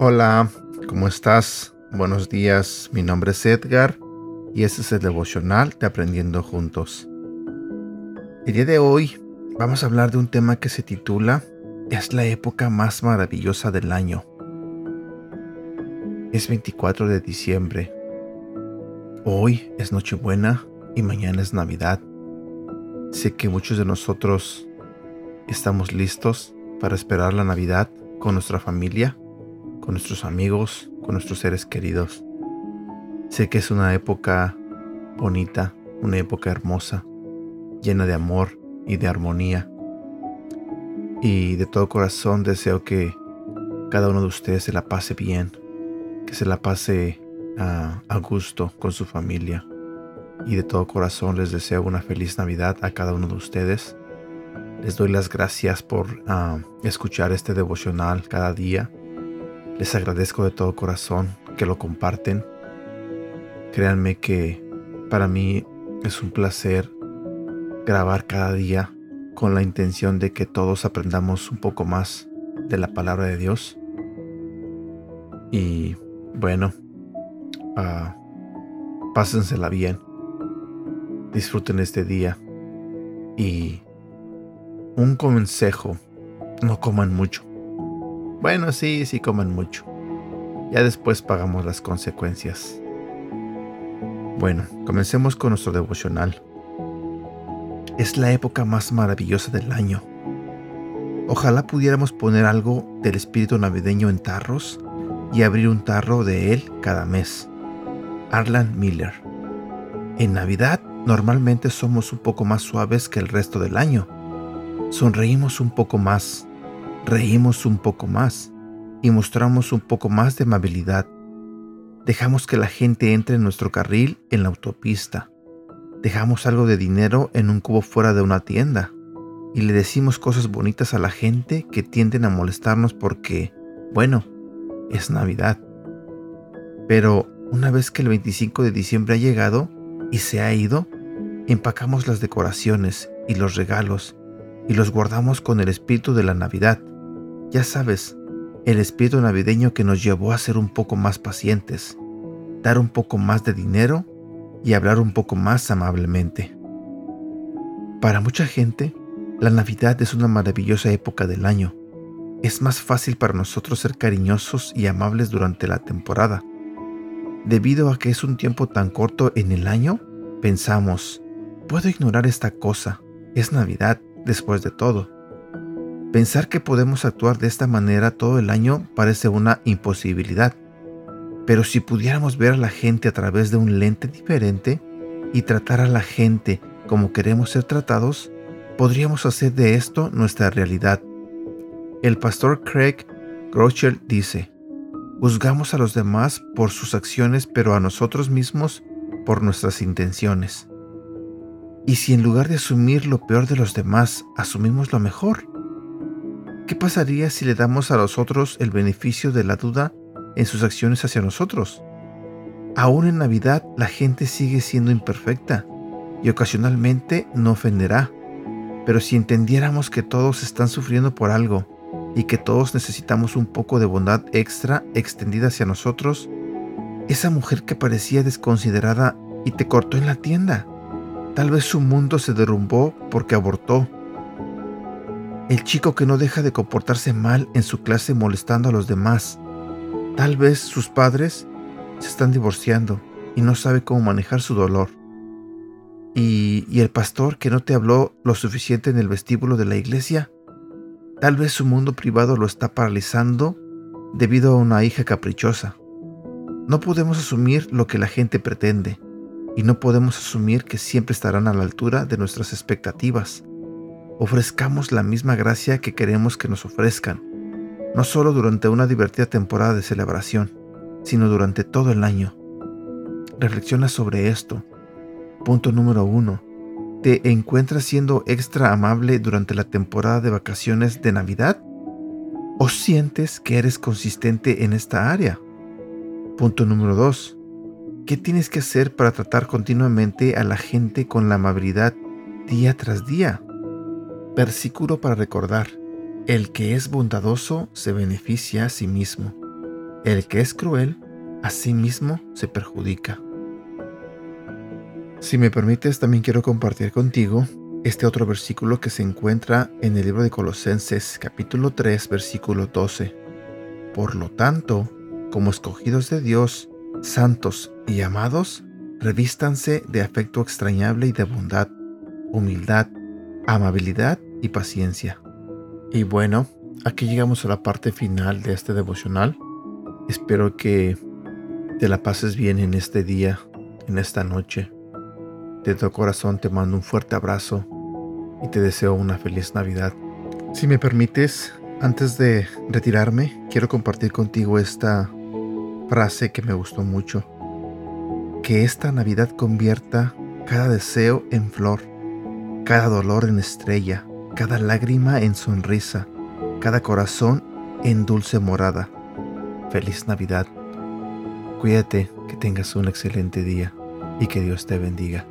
Hola, ¿cómo estás? Buenos días, mi nombre es Edgar y este es el devocional de Aprendiendo Juntos. El día de hoy vamos a hablar de un tema que se titula Es la época más maravillosa del año. Es 24 de diciembre. Hoy es Nochebuena y mañana es Navidad. Sé que muchos de nosotros estamos listos para esperar la Navidad con nuestra familia con nuestros amigos, con nuestros seres queridos. Sé que es una época bonita, una época hermosa, llena de amor y de armonía. Y de todo corazón deseo que cada uno de ustedes se la pase bien, que se la pase a, gusto con su familia. Y de todo corazón les deseo una feliz Navidad a cada uno de ustedes. Les doy las gracias por ah, escuchar este devocional cada día les agradezco de todo corazón que lo comparten. Créanme que para mí es un placer grabar cada día con la intención de que todos aprendamos un poco más de la palabra de Dios. Y bueno, uh, pásensela bien. Disfruten este día. Y un consejo, no coman mucho. Bueno, sí, sí coman mucho. Ya después pagamos las consecuencias. Bueno, comencemos con nuestro devocional. Es la época más maravillosa del año. Ojalá pudiéramos poner algo del espíritu navideño en tarros y abrir un tarro de él cada mes. Arlan Miller. En Navidad normalmente somos un poco más suaves que el resto del año. Sonreímos un poco más, reímos un poco más y mostramos un poco más de amabilidad. Dejamos que la gente entre en nuestro carril en la autopista. Dejamos algo de dinero en un cubo fuera de una tienda. Y le decimos cosas bonitas a la gente que tienden a molestarnos porque, bueno, es Navidad. Pero una vez que el 25 de diciembre ha llegado y se ha ido, empacamos las decoraciones y los regalos y los guardamos con el espíritu de la Navidad ya sabes, el espíritu navideño que nos llevó a ser un poco más pacientes, dar un poco más de dinero y hablar un poco más amablemente. Para mucha gente, la Navidad es una maravillosa época del año. Es más fácil para nosotros ser cariñosos y amables durante la temporada. Debido a que es un tiempo tan corto en el año, pensamos, puedo ignorar esta cosa, es Navidad después de todo. Pensar que podemos actuar de esta manera todo el año parece una imposibilidad. Pero si pudiéramos ver a la gente a través de un lente diferente y tratar a la gente como queremos ser tratados, podríamos hacer de esto nuestra realidad. El pastor Craig Groeschel dice, Juzgamos a los demás por sus acciones, pero a nosotros mismos por nuestras intenciones. ¿Y si en lugar de asumir lo peor de los demás, asumimos lo mejor? ¿Qué pasaría si le damos a los otros el beneficio de la duda en sus acciones hacia nosotros? Aún en Navidad la gente sigue siendo imperfecta y ocasionalmente no ofenderá. Pero si entendiéramos que todos están sufriendo por algo y que todos necesitamos un poco de bondad extra extendida hacia nosotros, esa mujer que parecía desconsiderada y te cortó en la tienda, tal vez su mundo se derrumbó porque abortó el chico que no deja de comportarse mal en su clase molestando a los demás. Tal vez sus padres se están divorciando y no sabe cómo manejar su dolor. Y, y, el pastor que no te habló lo suficiente en el vestíbulo de la iglesia. Tal vez su mundo privado lo está paralizando debido a una hija caprichosa. No podemos asumir lo que la gente pretende y no podemos asumir que siempre estarán a la altura de nuestras expectativas ofrezcamos la misma gracia que queremos que nos ofrezcan, no solo durante una divertida temporada de celebración, sino durante todo el año. Reflexiona sobre esto. Punto número uno. ¿Te encuentras siendo extra amable durante la temporada de vacaciones de Navidad? ¿O sientes que eres consistente en esta área? Punto número 2. ¿Qué tienes que hacer para tratar continuamente a la gente con la amabilidad día tras día? Versículo para recordar. El que es bondadoso se beneficia a sí mismo. El que es cruel, a sí mismo se perjudica. Si me permites, también quiero compartir contigo este otro versículo que se encuentra en el libro de Colosenses capítulo 3 versículo 12. Por lo tanto, como escogidos de Dios, santos y amados, revístanse de afecto extrañable y de bondad, humildad, amabilidad y paciencia. Y bueno, aquí llegamos a la parte final de este devocional. Espero que te la pases bien en este día, en esta noche. De todo corazón te mando un fuerte abrazo y te deseo una feliz Navidad. Si me permites, antes de retirarme, quiero compartir contigo esta frase que me gustó mucho. Que esta Navidad convierta cada deseo en flor, cada dolor en estrella, cada lágrima en sonrisa, cada corazón en dulce morada. Feliz Navidad. Cuídate, que tengas un excelente día y que Dios te bendiga.